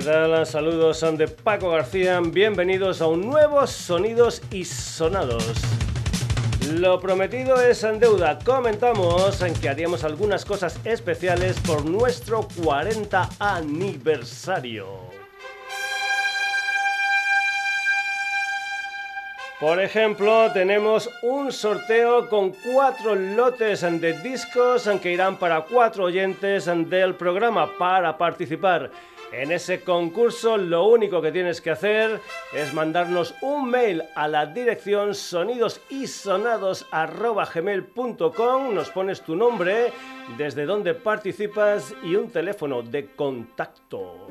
¿qué tal? Saludos de Paco García, bienvenidos a un nuevo Sonidos y Sonados. Lo prometido es en deuda. Comentamos en que haríamos algunas cosas especiales por nuestro 40 aniversario. Por ejemplo, tenemos un sorteo con cuatro lotes de discos que irán para cuatro oyentes del programa para participar. En ese concurso lo único que tienes que hacer es mandarnos un mail a la dirección sonidosisonados.gmail.com Nos pones tu nombre, desde donde participas y un teléfono de contacto.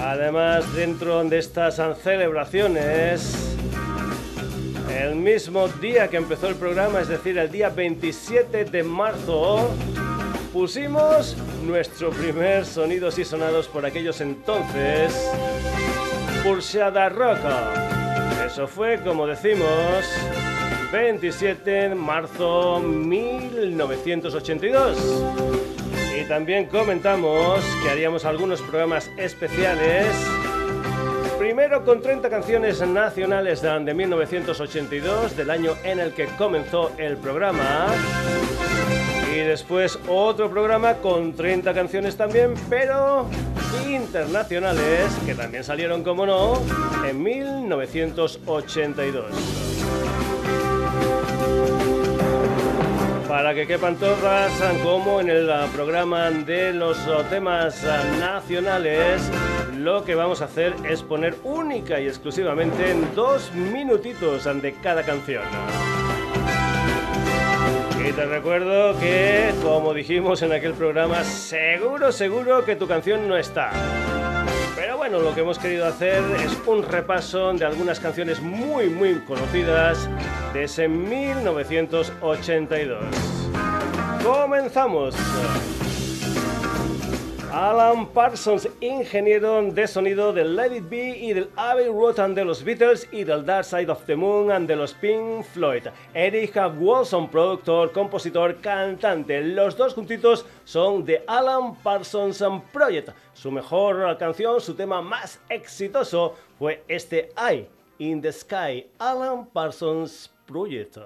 Además, dentro de estas celebraciones el mismo día que empezó el programa, es decir, el día 27 de marzo, pusimos nuestro primer Sonidos y Sonados por aquellos entonces, Pulsada Roca. Eso fue, como decimos, 27 de marzo 1982. Y también comentamos que haríamos algunos programas especiales Primero con 30 canciones nacionales de 1982, del año en el que comenzó el programa. Y después otro programa con 30 canciones también, pero internacionales, que también salieron, como no, en 1982. Para que quepan todas, como en el programa de los temas nacionales, lo que vamos a hacer es poner única y exclusivamente en dos minutitos de cada canción. Y te recuerdo que, como dijimos en aquel programa, seguro, seguro que tu canción no está. Bueno, lo que hemos querido hacer es un repaso de algunas canciones muy, muy conocidas de ese 1982. ¡Comenzamos! Alan Parsons, ingeniero de sonido del Let It Be y del Abbey Road de los Beatles y del Dark Side of the Moon and de los Pink Floyd. Eric Wilson, productor, compositor, cantante. Los dos juntitos son The Alan Parsons Project. Su mejor canción, su tema más exitoso fue este Eye in the Sky, Alan Parsons Project.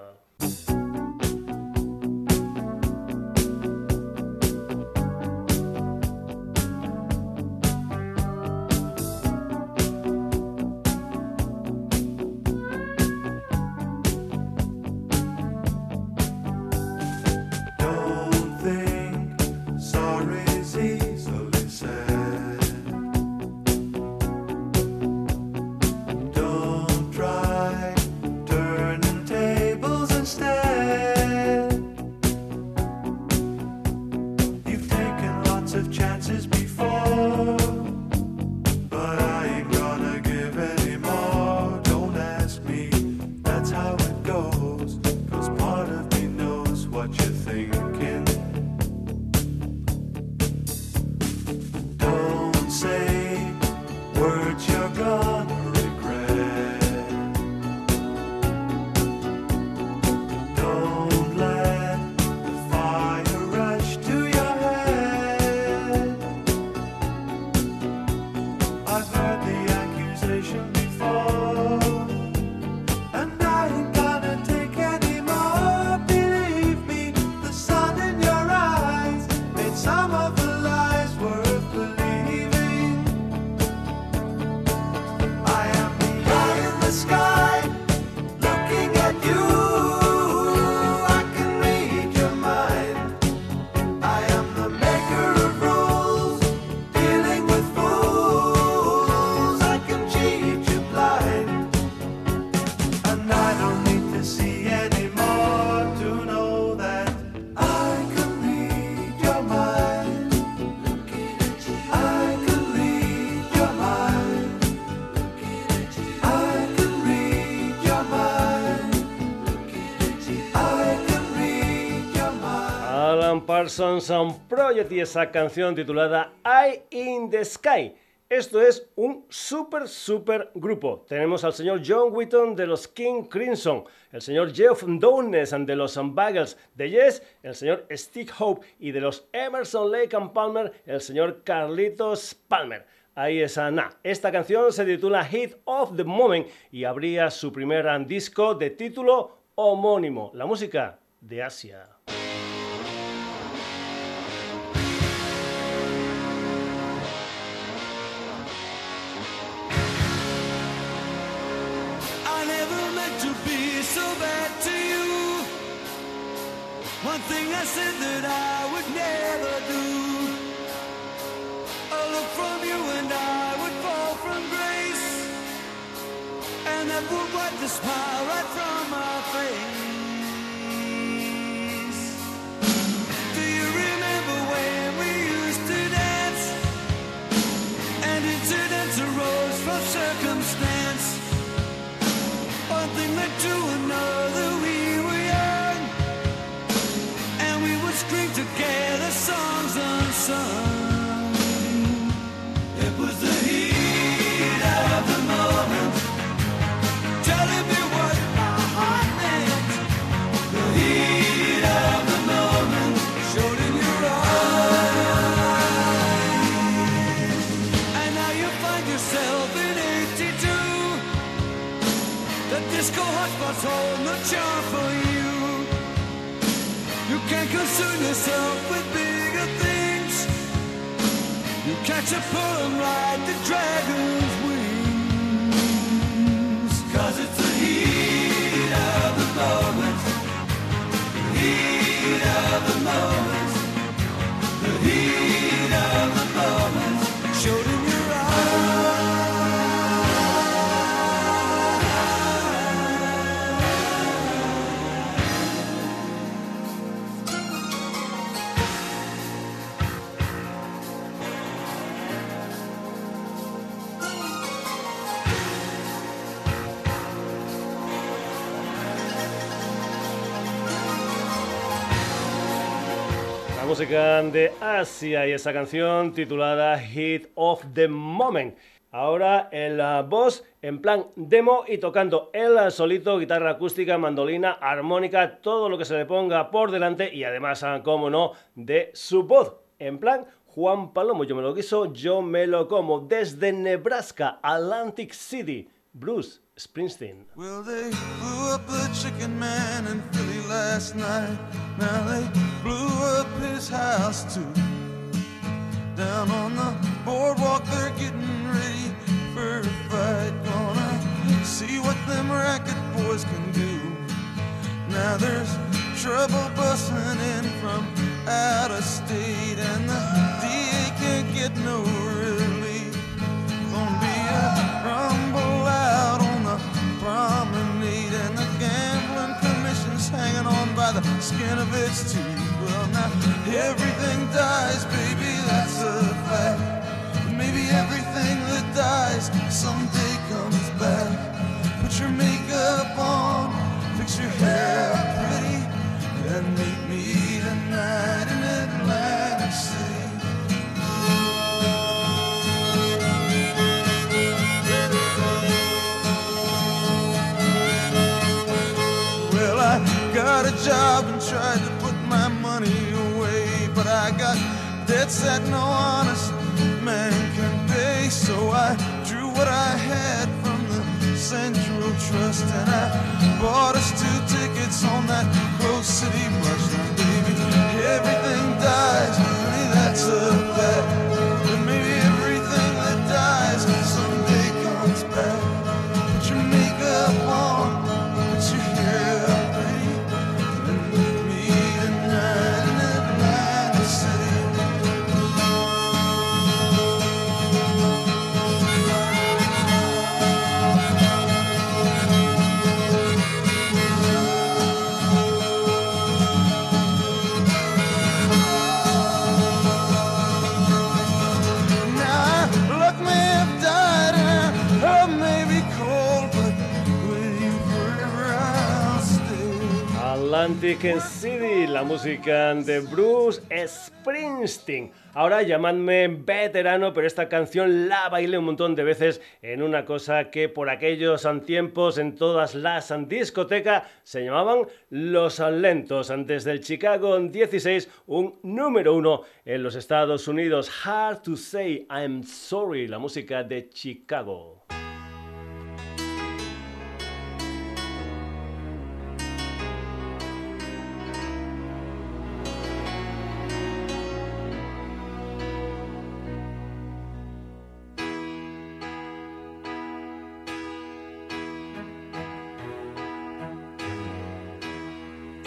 Parsons Project y esa canción titulada Eye in the Sky. Esto es un super, super grupo. Tenemos al señor John Wheaton de los King Crimson, el señor Jeff Downes de los Bagels de Yes, el señor Steve Hope y de los Emerson Lake and Palmer, el señor Carlitos Palmer. Ahí es Ana. Esta canción se titula Hit of the Moment y abría su primer disco de título homónimo, la música de Asia. One thing I said that I would never do. A look from you and I would fall from grace. And that would wipe the smile right from my face. For you You can't concern yourself with bigger things. You catch a pull and ride the dragon's música de Asia y esa canción titulada Hit of the Moment. Ahora el voz en plan demo y tocando el solito, guitarra acústica, mandolina, armónica, todo lo que se le ponga por delante y además, ah, como no, de su voz en plan Juan Palomo. Yo me lo quiso, yo me lo como. Desde Nebraska, Atlantic City, Bruce Springsteen. Well, they blew up the chicken man in Philly last night. Now they blew up his house too. Down on the boardwalk, they're getting ready for a fight. Gonna see what them racket boys can do. Now there's trouble busting in from out of state, and the DA can't get no relief. Gonna be a rumble out on the promenade and the gambling commission's hanging on by the skin of its teeth. Everything dies, baby, that's a fact. Maybe everything that dies someday comes back. Put your makeup on, fix your hair pretty, and meet me tonight in Atlantic City. Well, I got a job and tried I got debts that no honest man can pay. So I drew what I had from the Central Trust and I bought us two tickets on that Close City bus. Now, baby, everything dies, honey, that's a fact. Atlantic City, la música de Bruce Springsteen. Ahora llamadme veterano, pero esta canción la bailé un montón de veces en una cosa que por aquellos tiempos en todas las discotecas se llamaban Los Lentos. Antes del Chicago 16, un número uno en los Estados Unidos. Hard to say I'm sorry, la música de Chicago.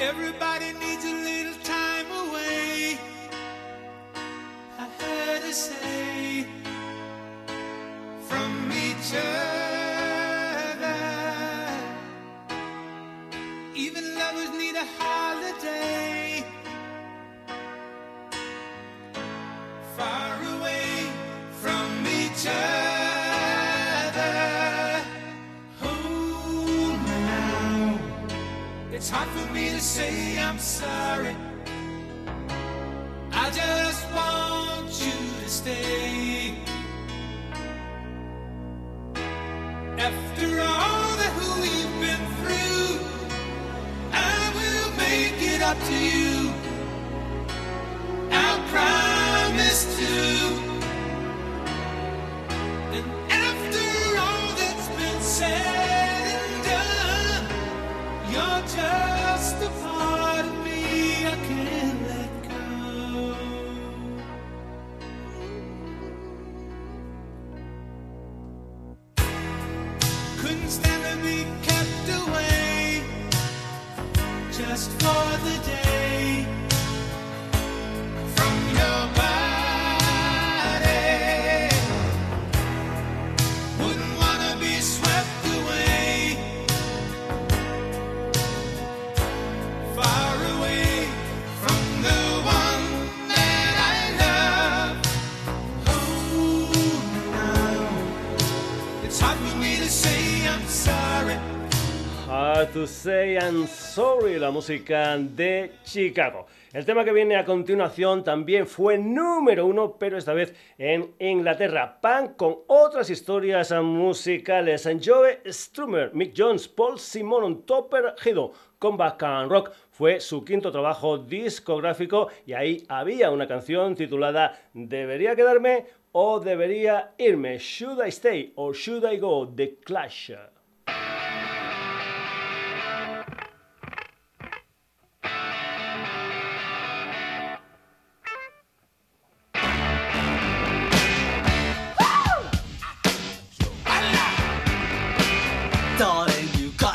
Everybody needs a little time away. I heard her say. I'm Sorry, la música de Chicago. El tema que viene a continuación también fue número uno, pero esta vez en Inglaterra. Pan con otras historias musicales. Joe Strummer, Mick Jones, Paul Simon, Topper Hido, Comeback and Rock fue su quinto trabajo discográfico y ahí había una canción titulada ¿Debería quedarme o debería irme? Should I Stay or Should I Go? The Clash.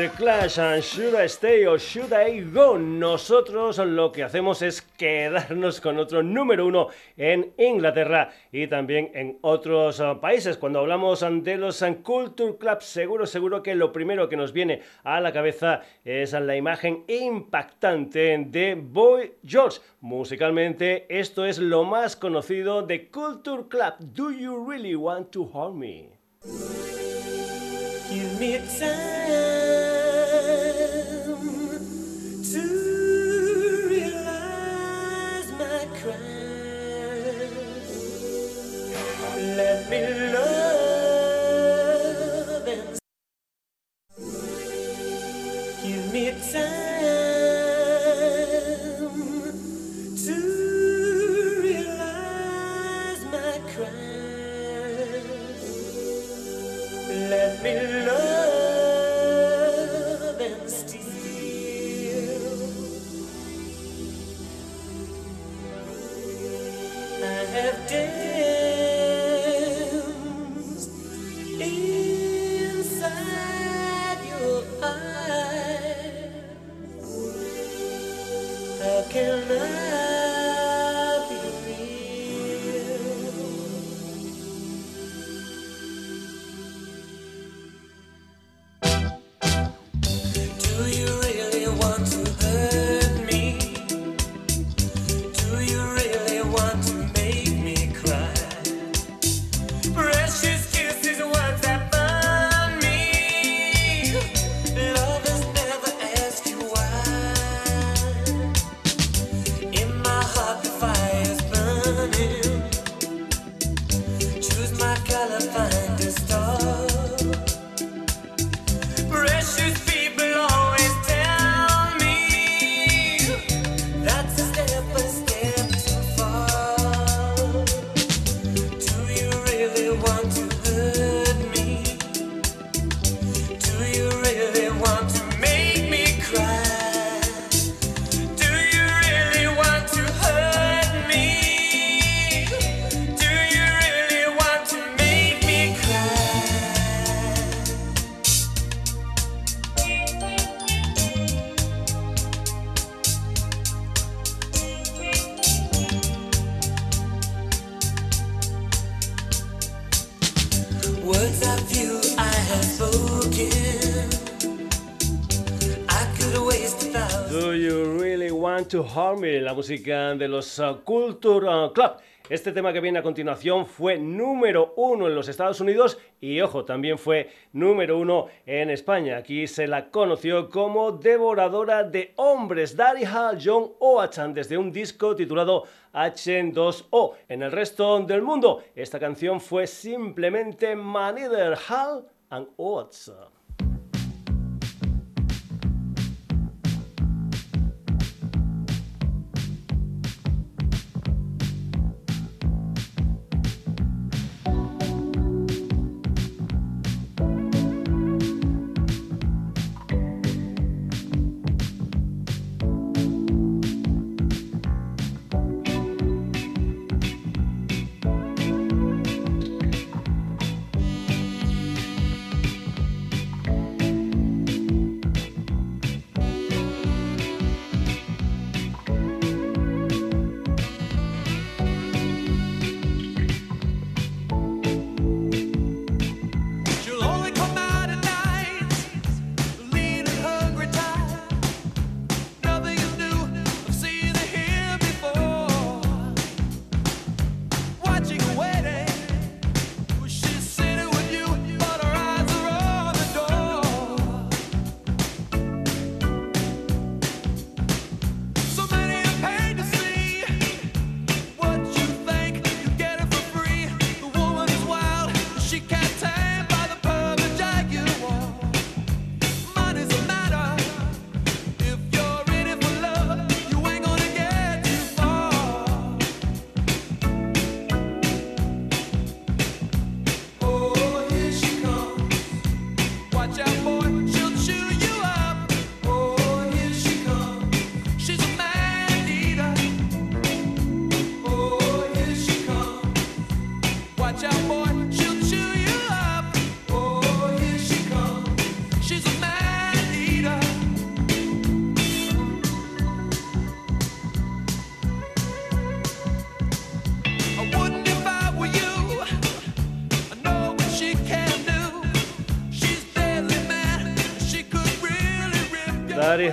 The Clash and Should I Stay or Should I Go? Nosotros lo que hacemos es quedarnos con otro número uno en Inglaterra y también en otros uh, países. Cuando hablamos de los Culture Clubs, seguro, seguro que lo primero que nos viene a la cabeza es la imagen impactante de Boy George. Musicalmente, esto es lo más conocido de Culture Club. Do you really want to harm me? Give me time. من to Harmony, la música de los uh, Culture uh, Club. Este tema que viene a continuación fue número uno en los Estados Unidos y, ojo, también fue número uno en España. Aquí se la conoció como devoradora de hombres, Hall John Oachan, desde un disco titulado H2O. En el resto del mundo, esta canción fue simplemente Manither Hall and Oates.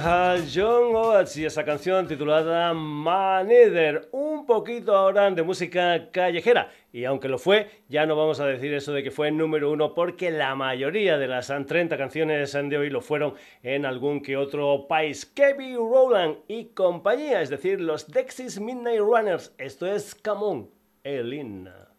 John Oates y esa canción titulada Maneder, un poquito ahora de música callejera. Y aunque lo fue, ya no vamos a decir eso de que fue número uno porque la mayoría de las 30 canciones de hoy lo fueron en algún que otro país. Kevin Rowland y compañía, es decir, los Dexys Midnight Runners. Esto es Camón, Elina.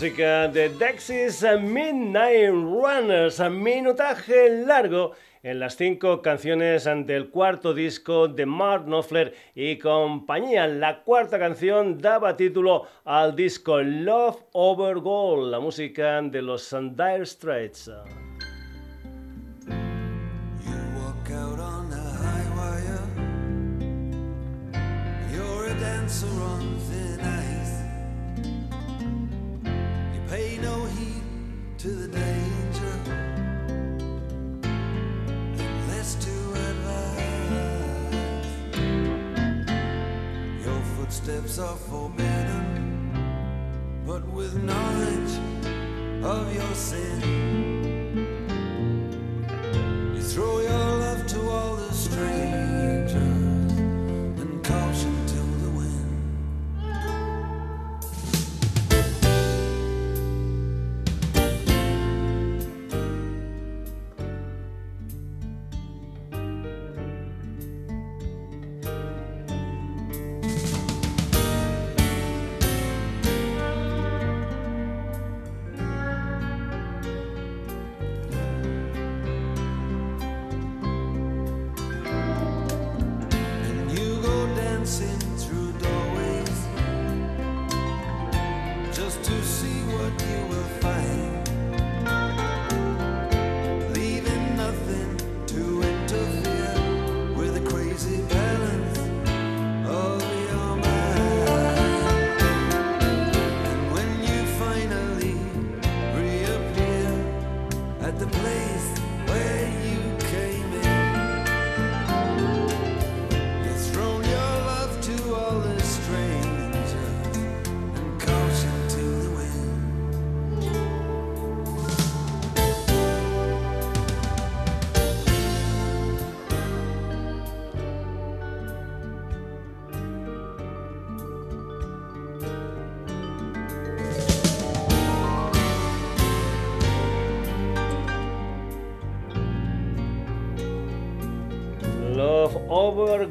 Música de Dexys Midnight Runners, minutaje largo en las cinco canciones del cuarto disco de Mark Knopfler y compañía. La cuarta canción daba título al disco Love Over Gold, la música de los Dire Straits. To the danger less to advise. Your footsteps are forbidden, but with knowledge of your sin,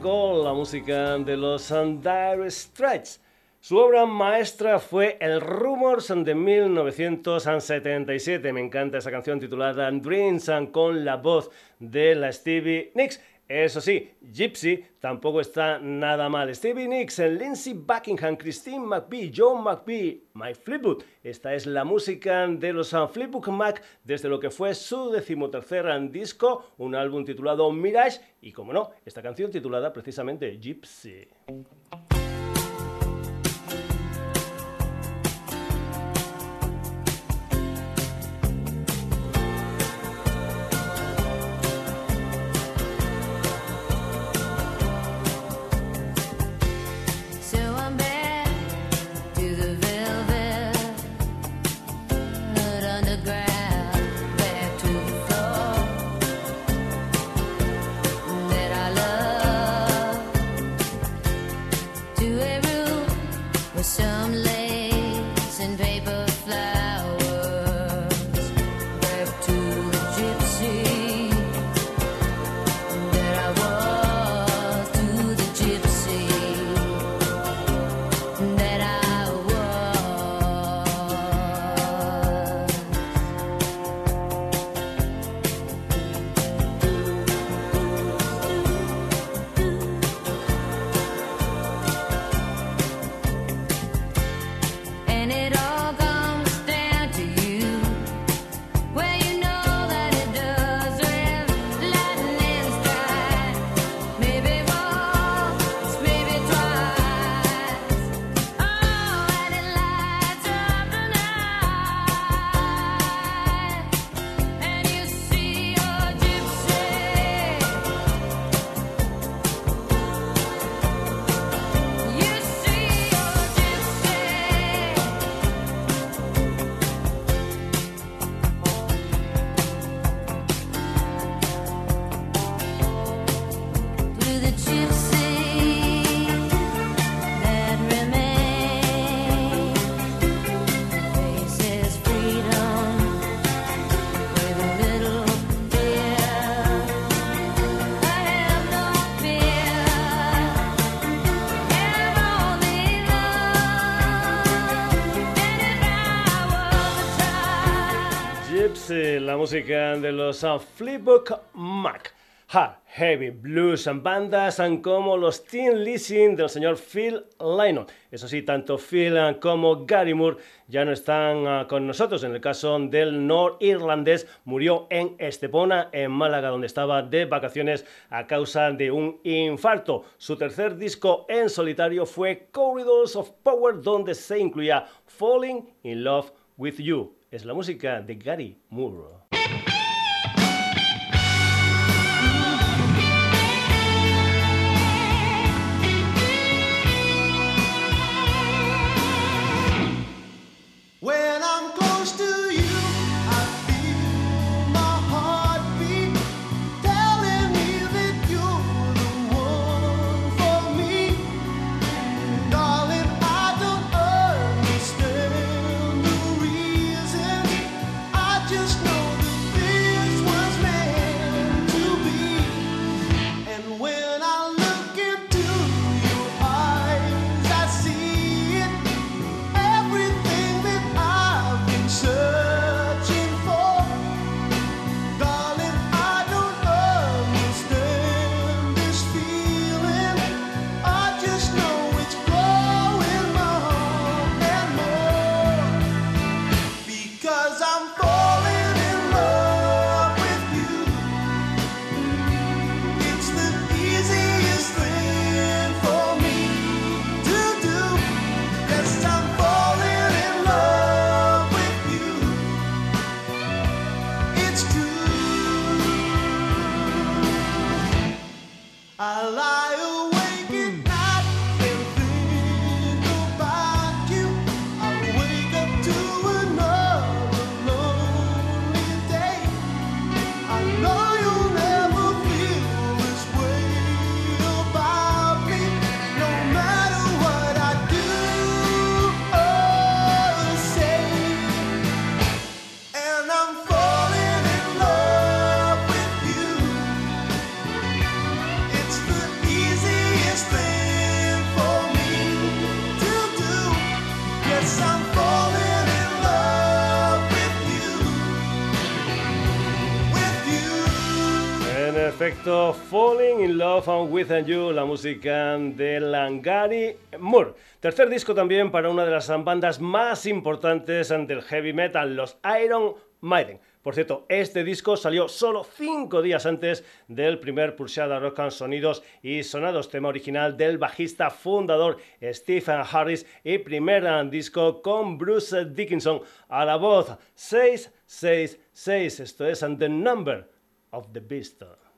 La música de los Dire Straits. Su obra maestra fue El Rumors de 1977. Me encanta esa canción titulada Dreams con la voz de la Stevie Nicks. Eso sí, Gypsy tampoco está nada mal. Stevie Nicks, Lindsey Buckingham, Christine McVie, John McVie, My Flipbook. Esta es la música de los Flipbook Mac desde lo que fue su decimotercer disco, un álbum titulado Mirage y, como no, esta canción titulada precisamente Gypsy. Música de los uh, Flipbook Mac. Heavy, blues, bandas como los Teen Leasing del señor Phil Lynott. Eso sí, tanto Phil uh, como Gary Moore ya no están con nosotros. En el caso del norirlandés, murió en Estepona, en Málaga, donde estaba de vacaciones a causa de un infarto. Su tercer disco en solitario fue Corridors of Power, donde se incluía Falling in Love with You. Es la música de Gary Moore. When I'm close to perfecto. Falling in Love with You, la música de Langari Moore. Tercer disco también para una de las bandas más importantes del heavy metal, los Iron Maiden. Por cierto, este disco salió solo cinco días antes del primer Pulsada Rock and Sonidos y Sonados, tema original del bajista fundador Stephen Harris y primer disco con Bruce Dickinson a la voz 666. Esto es The Number of the Beast.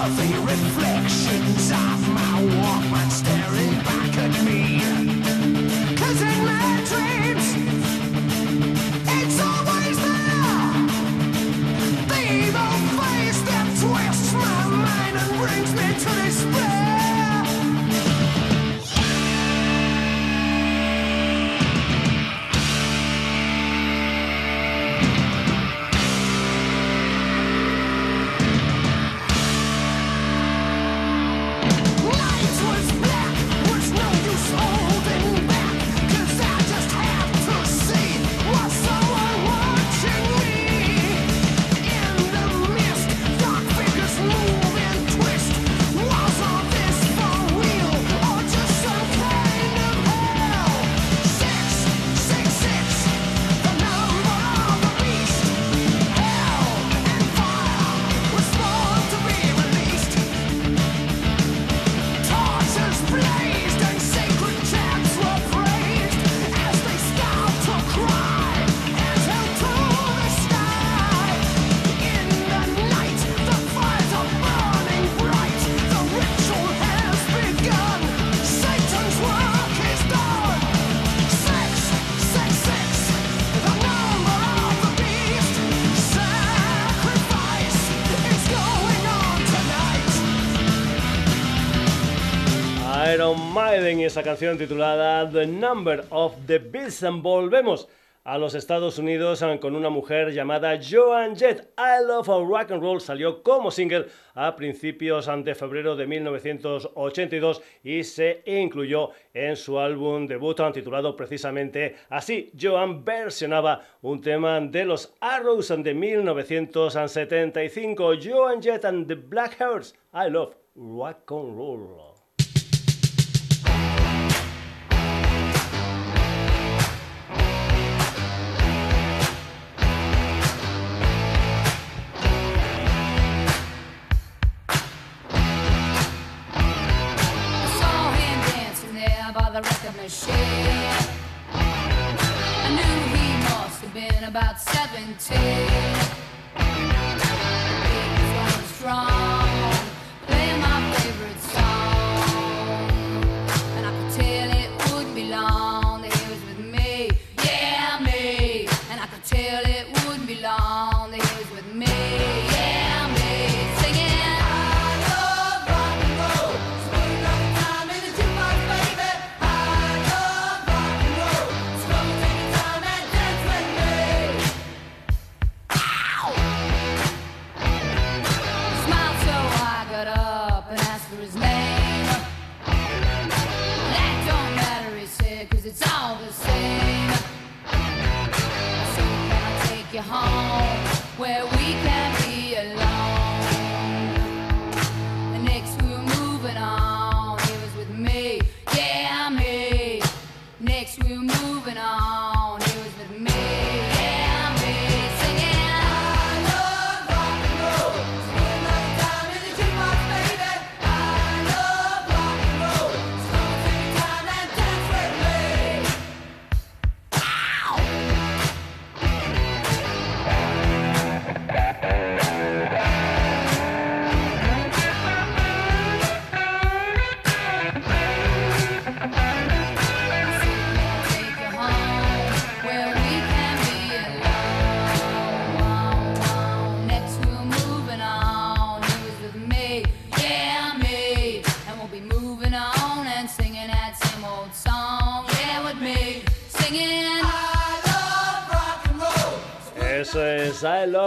were the reflections of my Walkman staring back at esa canción titulada The Number of the Beast. Volvemos a los Estados Unidos eh, con una mujer llamada Joan Jett. I Love Rock and Roll salió como single a principios de febrero de 1982 y se incluyó en su álbum debut titulado precisamente así. Joan versionaba un tema de los Arrows de 1975. Joan Jett and the Black Hearts. I Love Rock and Roll. take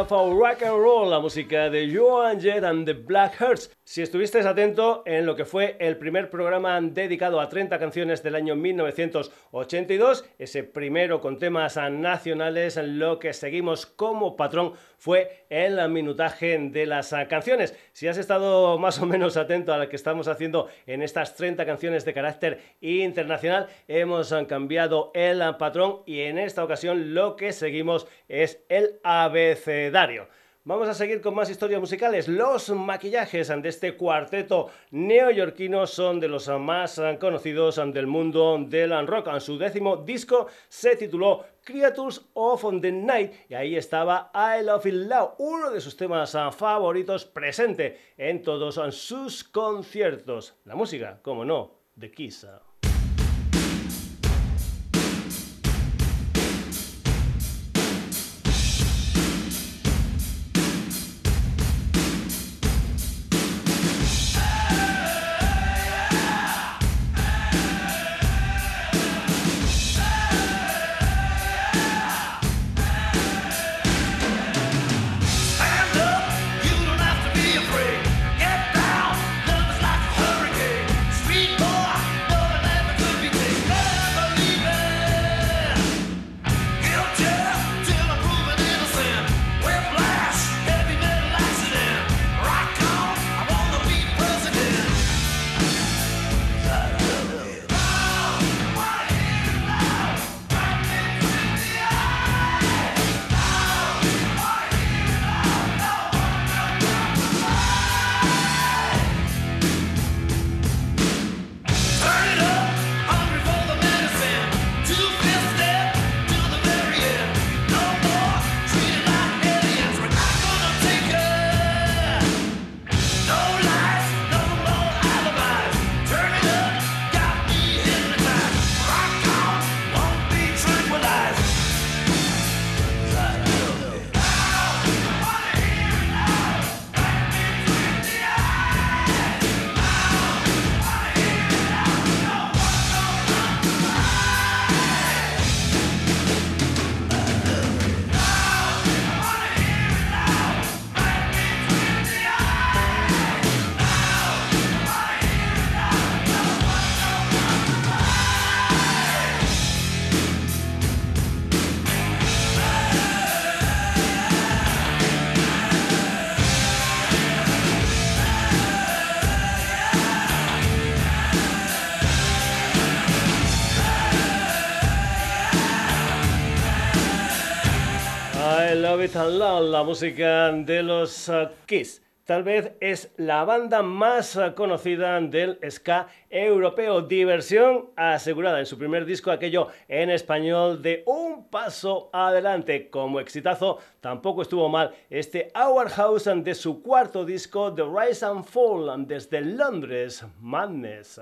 17. es I Love Rock and Roll, la música de Joan Jett and the Black Hearts. Si estuviste atento en lo que fue el primer programa dedicado a 30 canciones del año 1982, ese primero con temas nacionales, lo que seguimos como patrón fue el minutaje de las canciones. Si has estado más o menos atento a lo que estamos haciendo en estas 30 canciones de carácter internacional, hemos cambiado el patrón y en esta ocasión lo que seguimos es el abecedario. Vamos a seguir con más historias musicales. Los maquillajes de este cuarteto neoyorquino son de los más conocidos del mundo del rock. Su décimo disco se tituló Creatures of the Night y ahí estaba I Love It Loud, uno de sus temas favoritos presente en todos sus conciertos. La música, como no, de Kiss. La música de los uh, Kiss. Tal vez es la banda más uh, conocida del ska europeo. Diversión asegurada en su primer disco, aquello en español de un paso adelante. Como exitazo, tampoco estuvo mal este Our House de su cuarto disco, The Rise and Fall, desde Londres, Madness.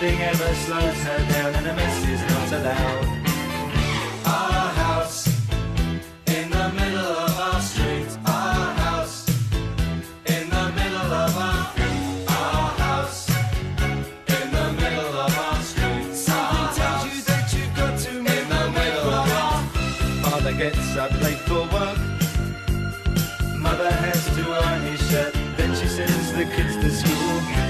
Nothing ever slows her down, and a mess is not allowed. Our house in the middle of our street. Our house in the middle of our our house in the middle of our street. Something tells you that you've got to in the middle of our. Father gets up late for work. Mother has to iron his shirt Then she sends the kids to school,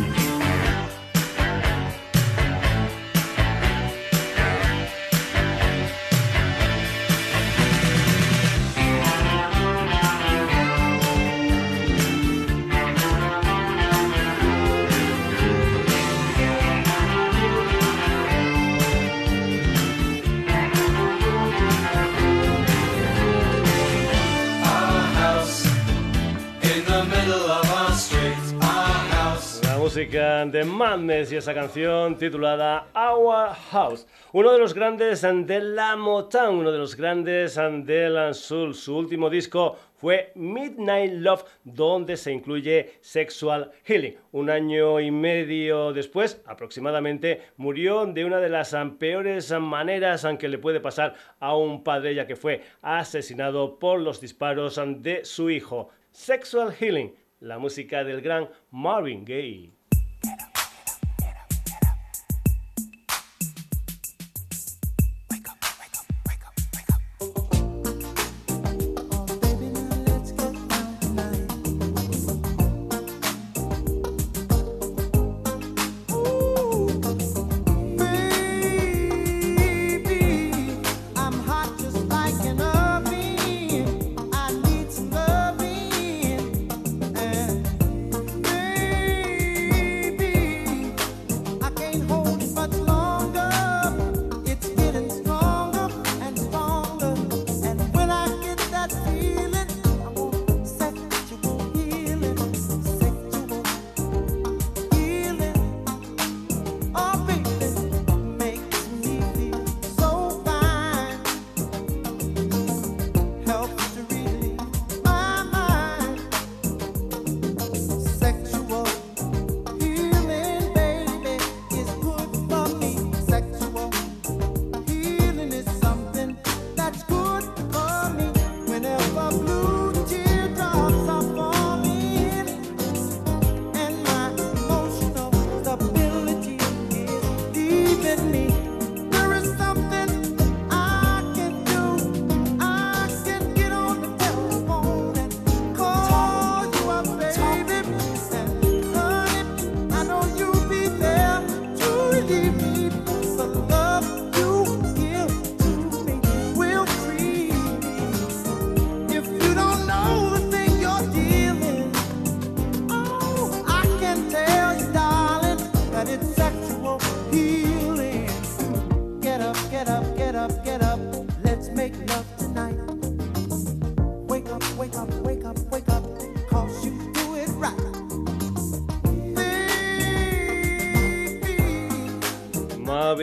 De Madness y esa canción titulada Our House. Uno de los grandes de la Motown, uno de los grandes de la Soul. Su último disco fue Midnight Love, donde se incluye Sexual Healing. Un año y medio después, aproximadamente, murió de una de las peores maneras que le puede pasar a un padre, ya que fue asesinado por los disparos de su hijo. Sexual Healing la música del gran Marvin Gaye.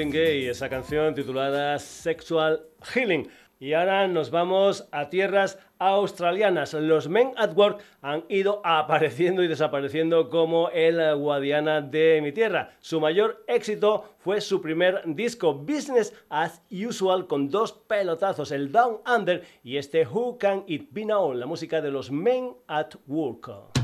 Esa canción titulada Sexual Healing. Y ahora nos vamos a tierras australianas. Los Men at Work han ido apareciendo y desapareciendo como el Guadiana de mi tierra. Su mayor éxito fue su primer disco, Business as Usual, con dos pelotazos, el Down Under y este Who Can It Be Now, la música de los Men at Work.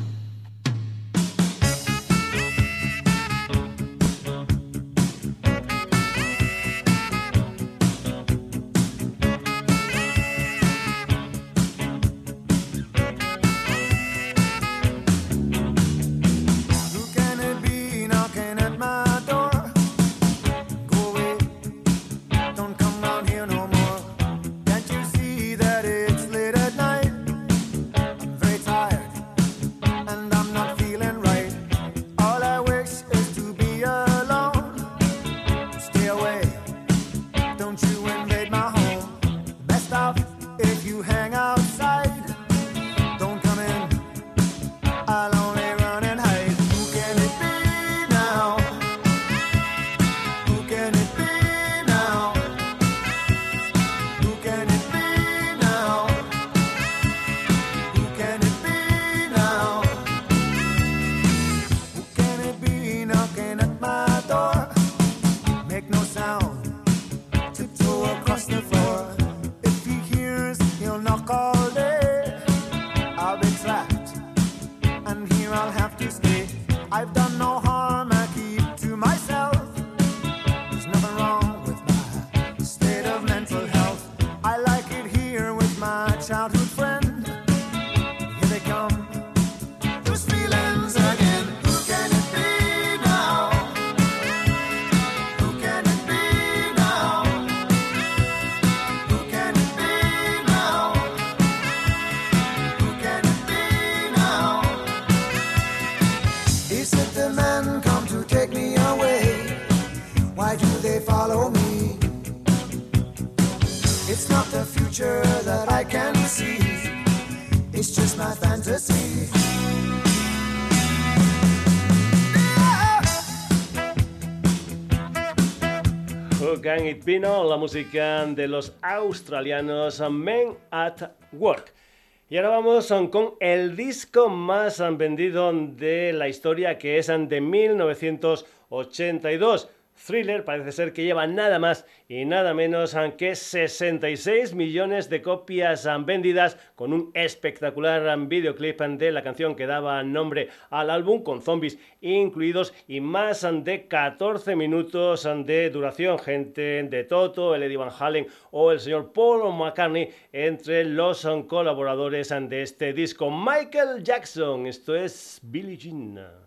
You Can It Be No, la música de los australianos Men at Work. Y ahora vamos con el disco más vendido de la historia que es de 1982. Thriller parece ser que lleva nada más y nada menos que 66 millones de copias vendidas con un espectacular videoclip de la canción que daba nombre al álbum con zombies incluidos y más de 14 minutos de duración. Gente de Toto, el Eddie Van Halen o el señor Paul McCartney entre los colaboradores de este disco. Michael Jackson, esto es Billie Jean.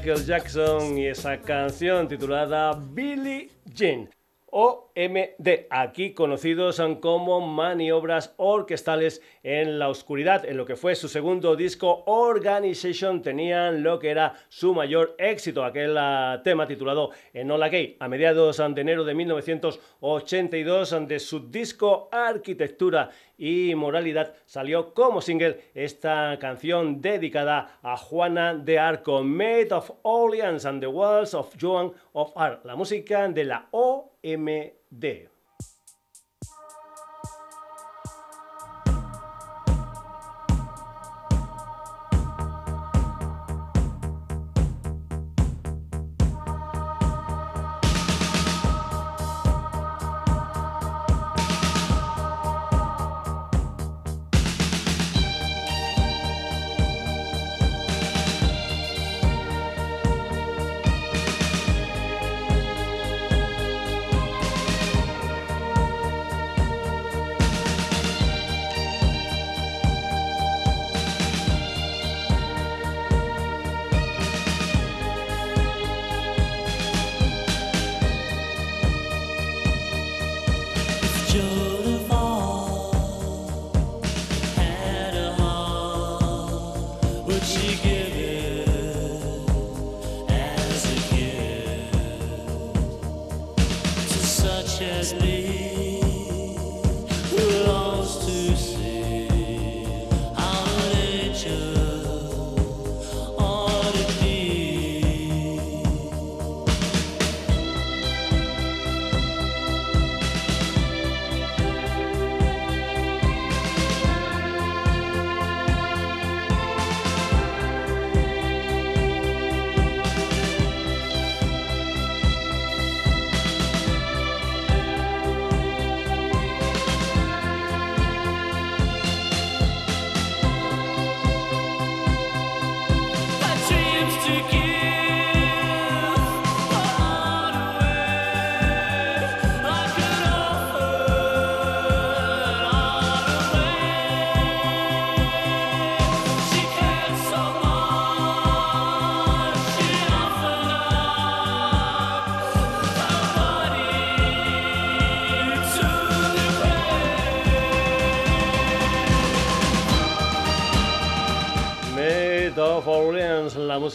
Michael Jackson y esa canción titulada Billie Jean. OMD, aquí conocidos como maniobras orquestales en la oscuridad. En lo que fue su segundo disco, Organization, tenían lo que era su mayor éxito, aquel ah, tema titulado Enola Gay, a mediados de enero de 1982, de su disco Arquitectura y Moralidad salió como single esta canción dedicada a Juana de Arco, Made of Orleans and the Walls of Joan of Arc, la música de la OMD. there.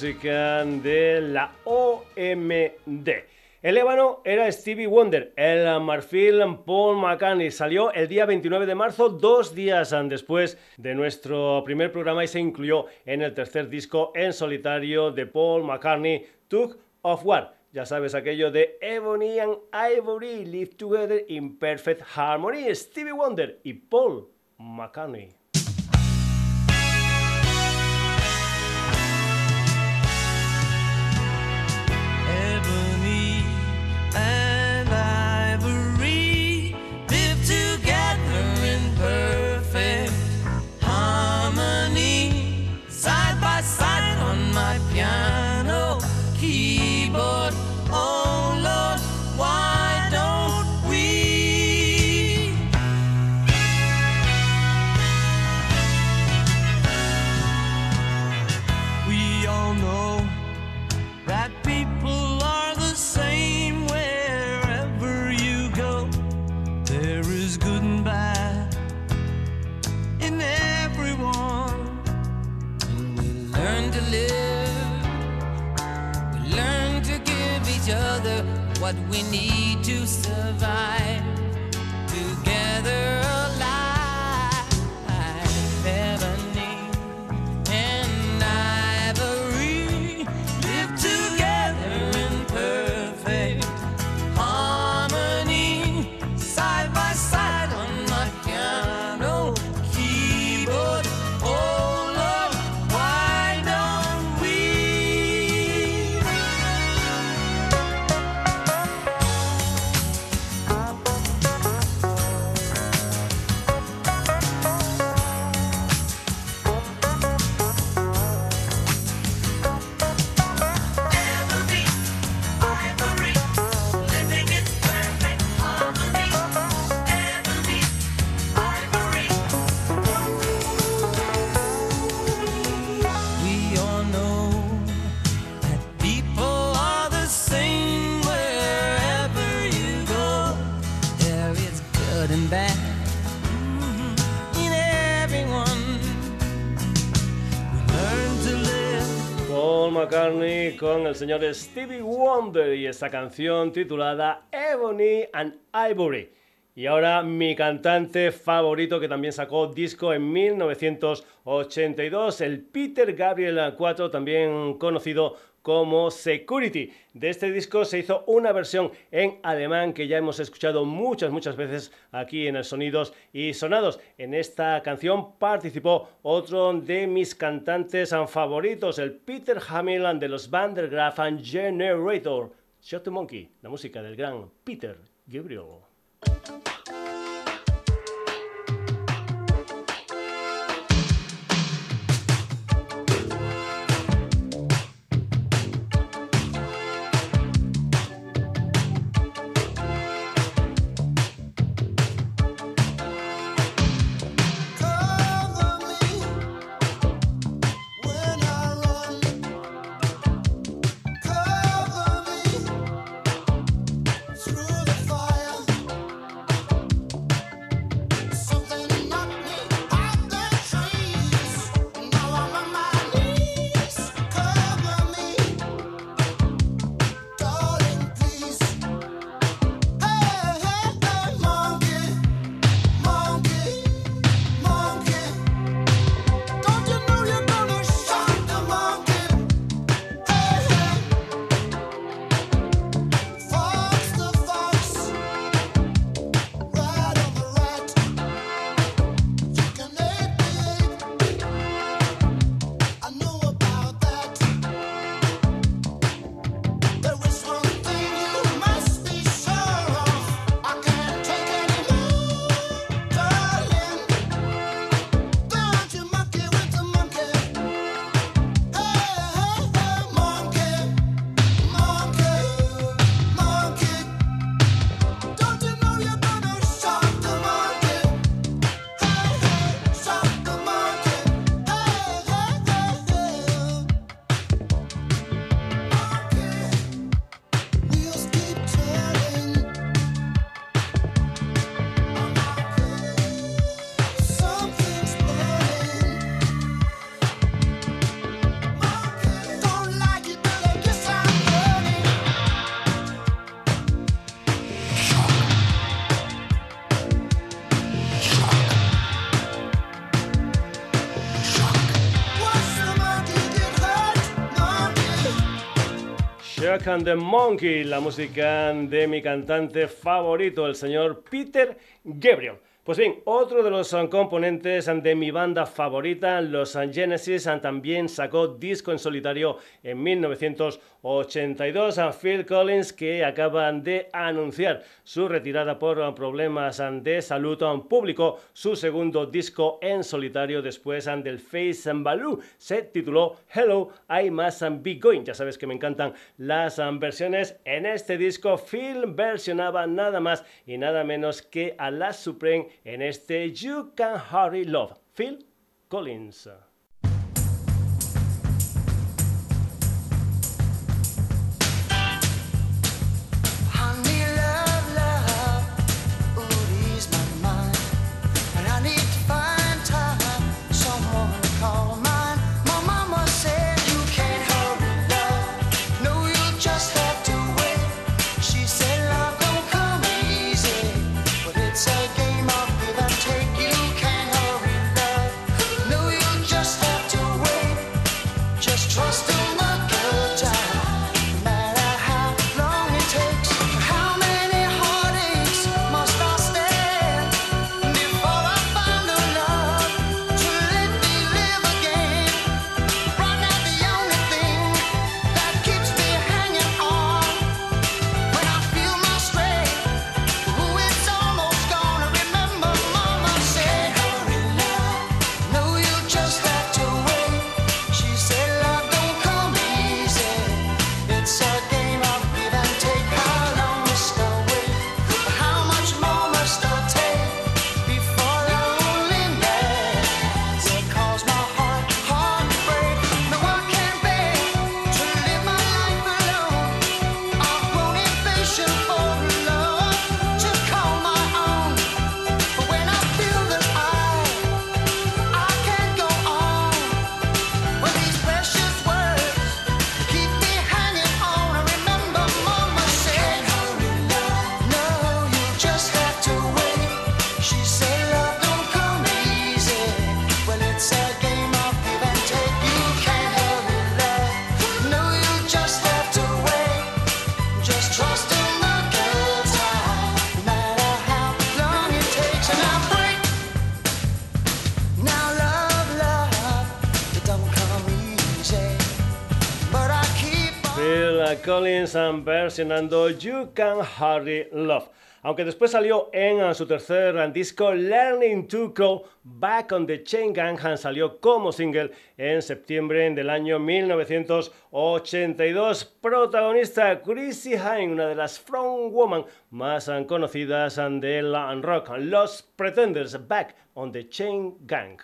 De la OMD. El ébano era Stevie Wonder, el marfil Paul McCartney. Salió el día 29 de marzo, dos días después de nuestro primer programa y se incluyó en el tercer disco en solitario de Paul McCartney, Tug of War. Ya sabes aquello de Ebony and Ivory live together in perfect harmony. Stevie Wonder y Paul McCartney. Con el señor Stevie Wonder y esta canción titulada Ebony and Ivory. Y ahora mi cantante favorito que también sacó disco en 1982, el Peter Gabriel 4, también conocido como Security. De este disco se hizo una versión en alemán que ya hemos escuchado muchas, muchas veces aquí en el Sonidos y Sonados. En esta canción participó otro de mis cantantes favoritos, el Peter Hamilton de los Vandergraaf Generator. Shot Monkey, la música del gran Peter Gabriel. And the Monkey, la música de mi cantante favorito, el señor Peter Gabriel. Pues bien, otro de los um, componentes um, de mi banda favorita, los um, Genesis, también sacó disco en solitario en 1982 a Phil Collins, que acaban de anunciar su retirada por problemas de salud. Publicó su segundo disco en solitario después del Face and Baloo. Se tituló Hello, I Must Be Going. Ya sabes que me encantan las versiones. En este disco, Phil versionaba nada más y nada menos que a la Supreme en este You Can Hurry Love, Phil Collins. Collins versionando You Can Hardly Love. Aunque después salió en su tercer disco Learning to Go Back on the Chain Gang, salió como single en septiembre del año 1982. Protagonista Chrissy Hine, una de las frontwoman más uh, conocidas del rock. Los Pretenders Back on the Chain Gang.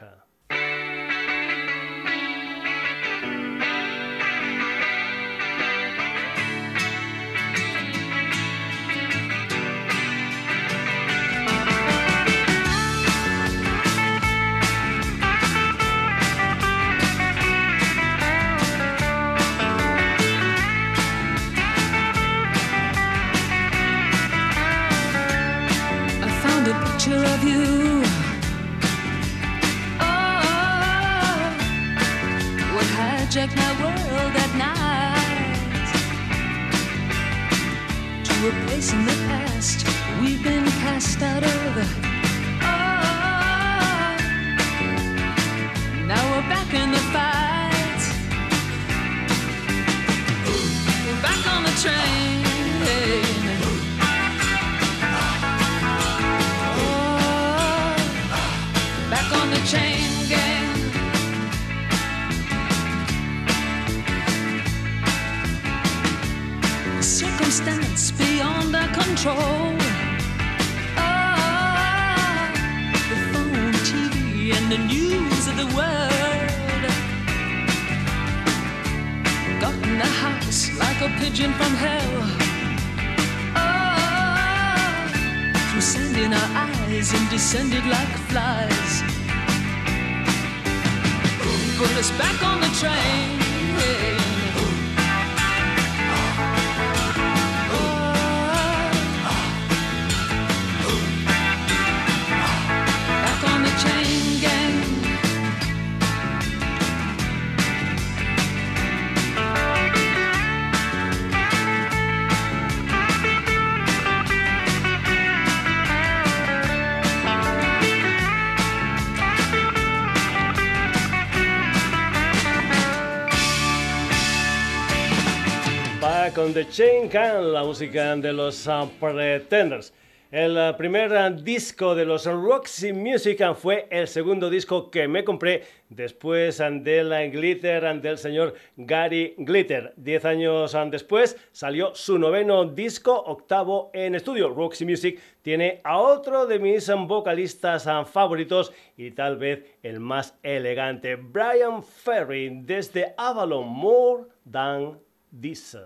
Con The Chain Can, la música de los uh, Pretenders. El uh, primer uh, disco de los Roxy Music fue el segundo disco que me compré después del Glitter del señor Gary Glitter. Diez años después salió su noveno disco, octavo en estudio. Roxy Music tiene a otro de mis vocalistas favoritos y tal vez el más elegante, Brian Ferry, desde Avalon More Than This.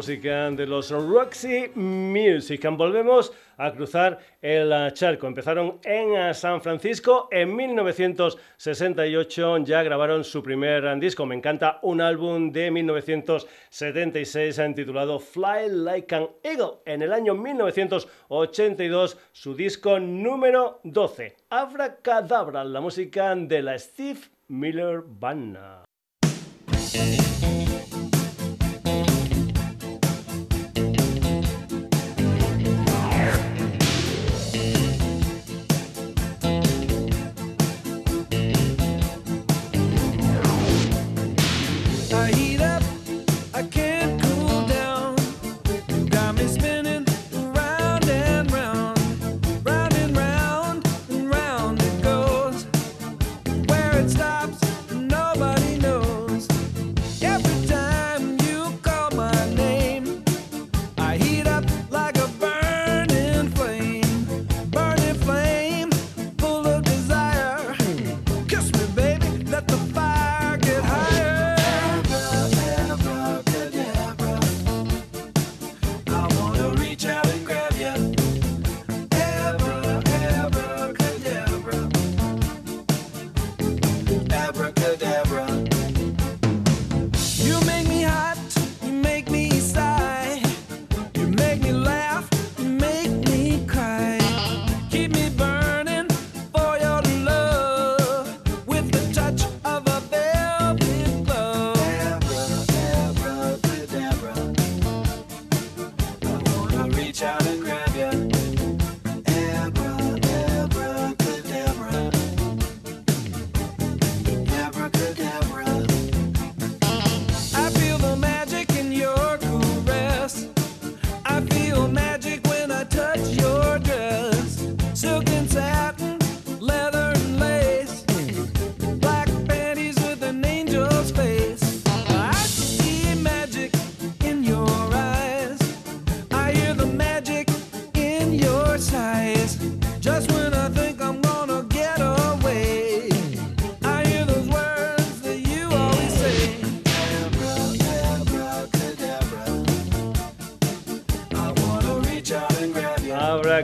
Música de los Roxy Music. Volvemos a cruzar el charco. Empezaron en eh, San Francisco en 1968, ya grabaron su primer disco. Me encanta un álbum de 1976 titulado Fly Like an Eagle. En el año 1982, su disco número 12, Cadabra, la música de la Steve Miller Band.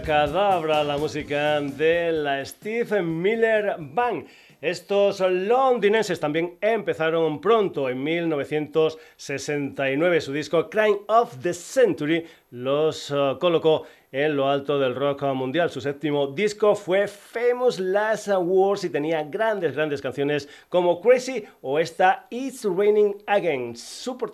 Cadabra, la música de la Steve Miller Band. Estos londinenses también empezaron pronto, en 1969. Su disco Crime of the Century los uh, colocó en lo alto del rock mundial. Su séptimo disco fue Famous Last Awards y tenía grandes, grandes canciones como Crazy o esta It's Raining Again, Super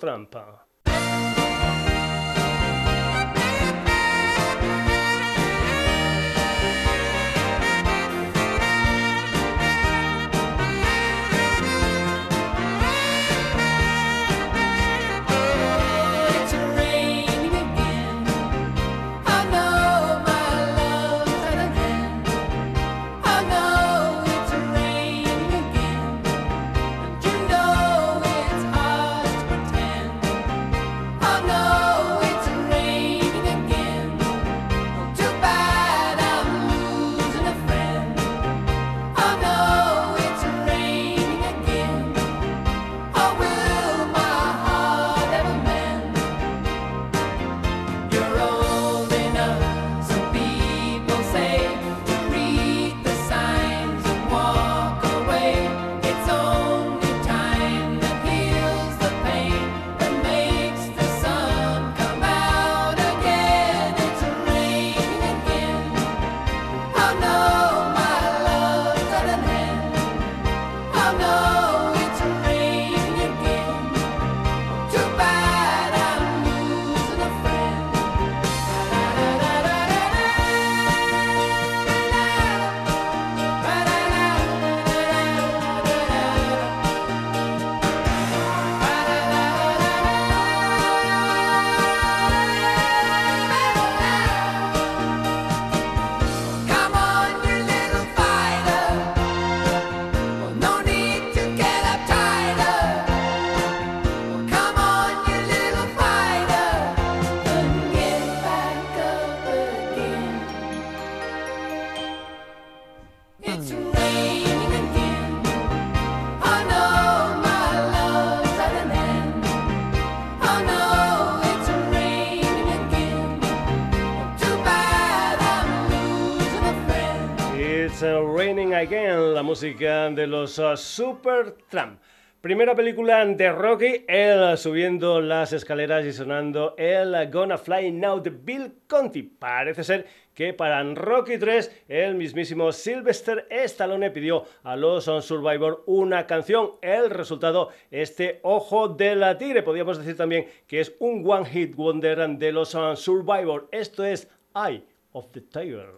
de los uh, Super Tramp. Primera película de Rocky, él subiendo las escaleras y sonando el Gonna Fly Now de Bill Conti. Parece ser que para Rocky 3 el mismísimo Sylvester Stallone pidió a los Survivor una canción. El resultado, este Ojo de la Tigre. Podríamos decir también que es un One Hit Wonder de los Survivor. Esto es Eye of the Tiger.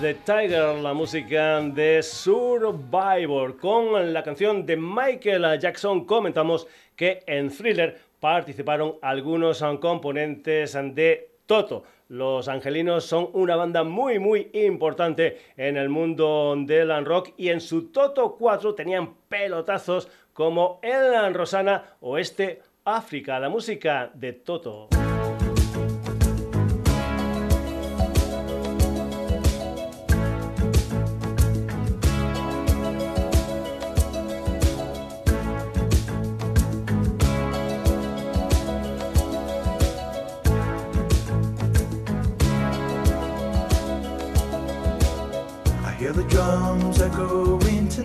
The Tiger, la música de Survivor. Con la canción de Michael Jackson comentamos que en Thriller participaron algunos componentes de Toto. Los angelinos son una banda muy muy importante en el mundo del rock y en su Toto 4 tenían pelotazos como El Rosana o este África, la música de Toto.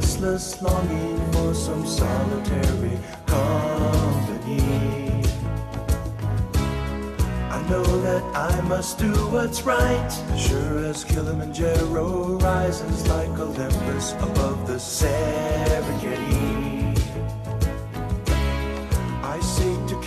restless longing for some solitary company. I know that I must do what's right, sure as Kilimanjaro rises like Olympus above the Serengeti.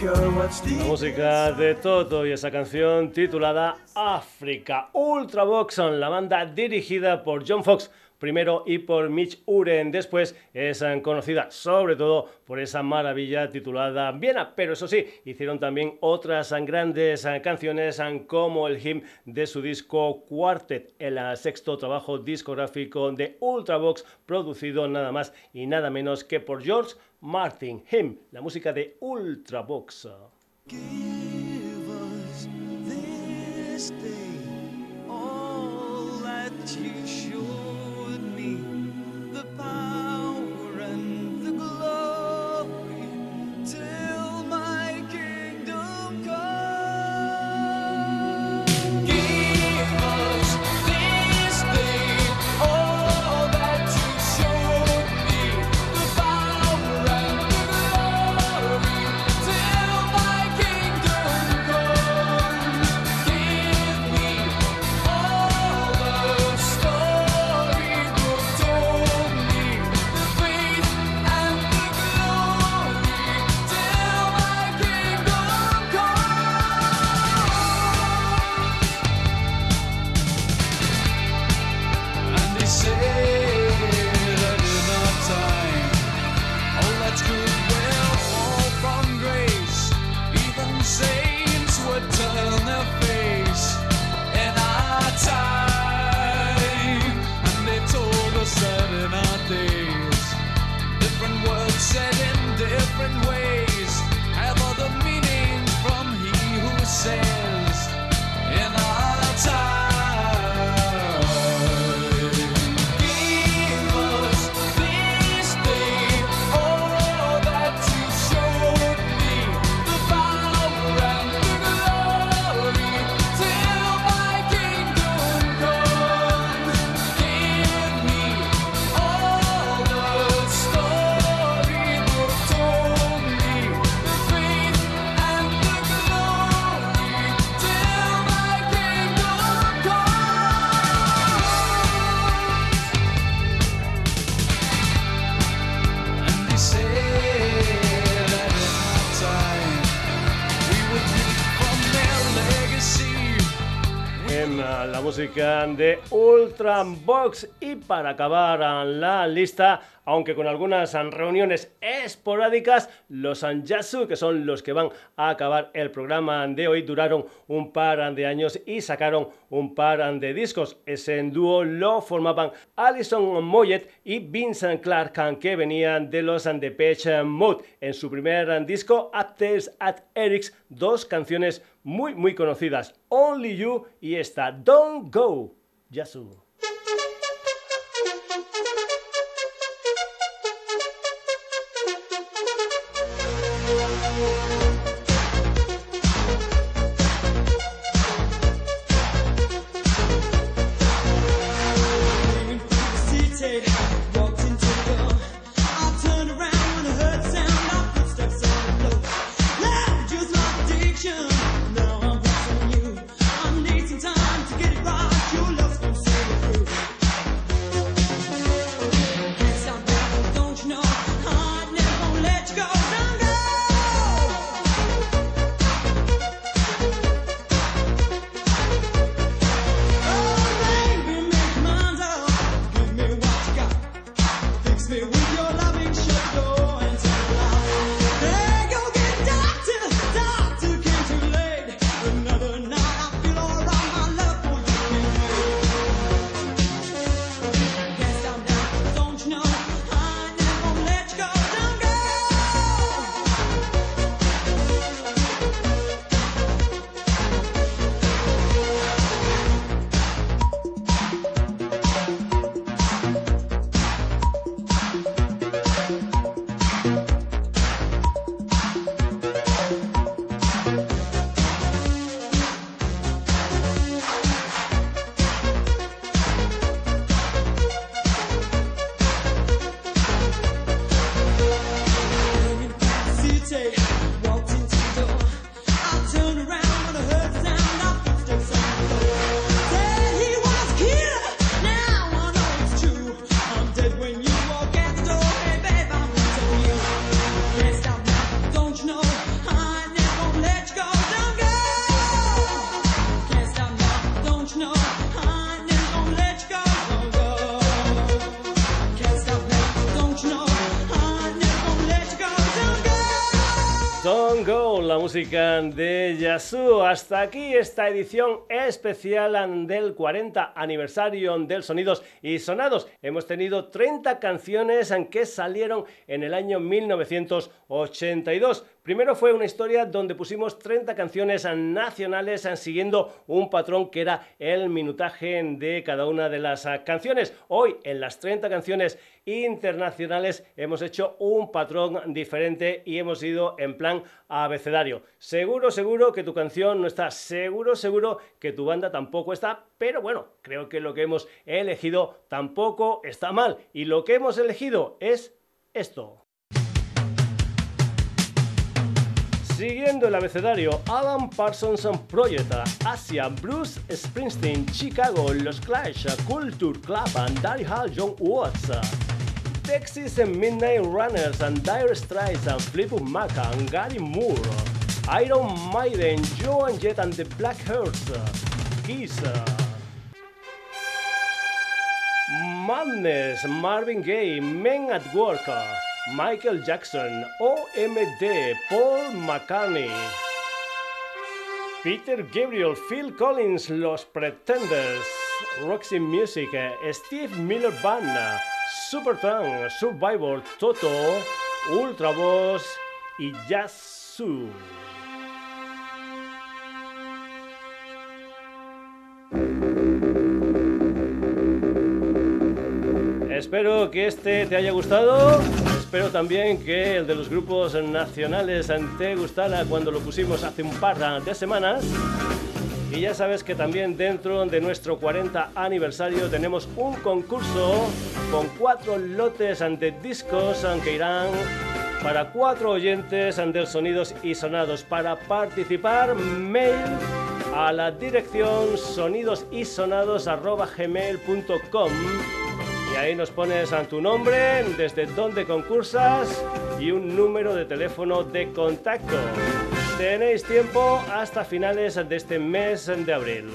La música de Toto y esa canción titulada África. Ultravox, la banda dirigida por John Fox primero y por Mitch Uren. Después, es eh, conocida sobre todo por esa maravilla titulada Viena, pero eso sí, hicieron también otras eh, grandes eh, canciones como el hymn de su disco Quartet, el sexto trabajo discográfico de Ultravox, producido nada más y nada menos que por George Martin, hymn, la música de Ultravox. you mean the power. Música de Ultra Box para acabar la lista aunque con algunas reuniones esporádicas, los Anjasu, que son los que van a acabar el programa de hoy, duraron un par de años y sacaron un par de discos. Ese dúo lo formaban Alison Moyet y Vincent Clark, que venían de los Depeche Mode. En su primer disco, Upstairs at Eric's, dos canciones muy muy conocidas, Only You y esta, Don't Go, Yasu. Música de Yasu. Hasta aquí esta edición especial del 40 aniversario del Sonidos y Sonados. Hemos tenido 30 canciones que salieron en el año 1982. Primero fue una historia donde pusimos 30 canciones nacionales siguiendo un patrón que era el minutaje de cada una de las canciones. Hoy en las 30 canciones internacionales hemos hecho un patrón diferente y hemos ido en plan abecedario. Seguro, seguro que tu canción no está, seguro, seguro que tu banda tampoco está, pero bueno, creo que lo que hemos elegido tampoco está mal y lo que hemos elegido es esto. Siguiendo el abecedario, Alan Parsons Project, Asia, Bruce Springsteen, Chicago, Los Clash, Culture Club, and Hall, John Watts, Texas Midnight Runners, and Dire Straits, and Fleetwood Mac, and Gary Moore, Iron Maiden, Joe and Jet and the Black Hearts, Kiss, Madness, Marvin Gaye, Men at Work, Michael Jackson, OMD, Paul McCartney, Peter Gabriel, Phil Collins, Los Pretenders, Roxy Music, Steve Miller Band, Supertramp, Survivor, Toto, Ultravox y Yasu. Espero que este te haya gustado. Espero también que el de los grupos nacionales te gustara cuando lo pusimos hace un par de semanas. Y ya sabes que también dentro de nuestro 40 aniversario tenemos un concurso con cuatro lotes ante discos que irán para cuatro oyentes ante sonidos y sonados. Para participar, mail a la dirección sonidosisonados.gmail.com y ahí nos pones tu nombre, desde dónde concursas y un número de teléfono de contacto. Tenéis tiempo hasta finales de este mes de abril.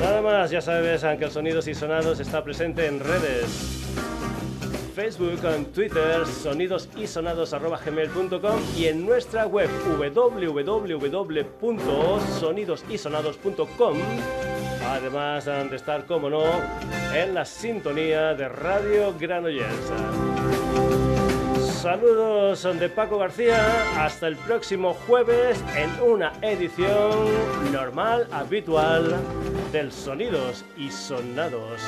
Nada más, ya sabes, aunque el Sonidos y Sonados está presente en redes. Facebook, en Twitter, sonidosisonados.gmail.com y en nuestra web www.sonidosysonados.com además de estar, como no, en la sintonía de Radio Granollers. Saludos de Paco García, hasta el próximo jueves en una edición normal, habitual del Sonidos y Sonados.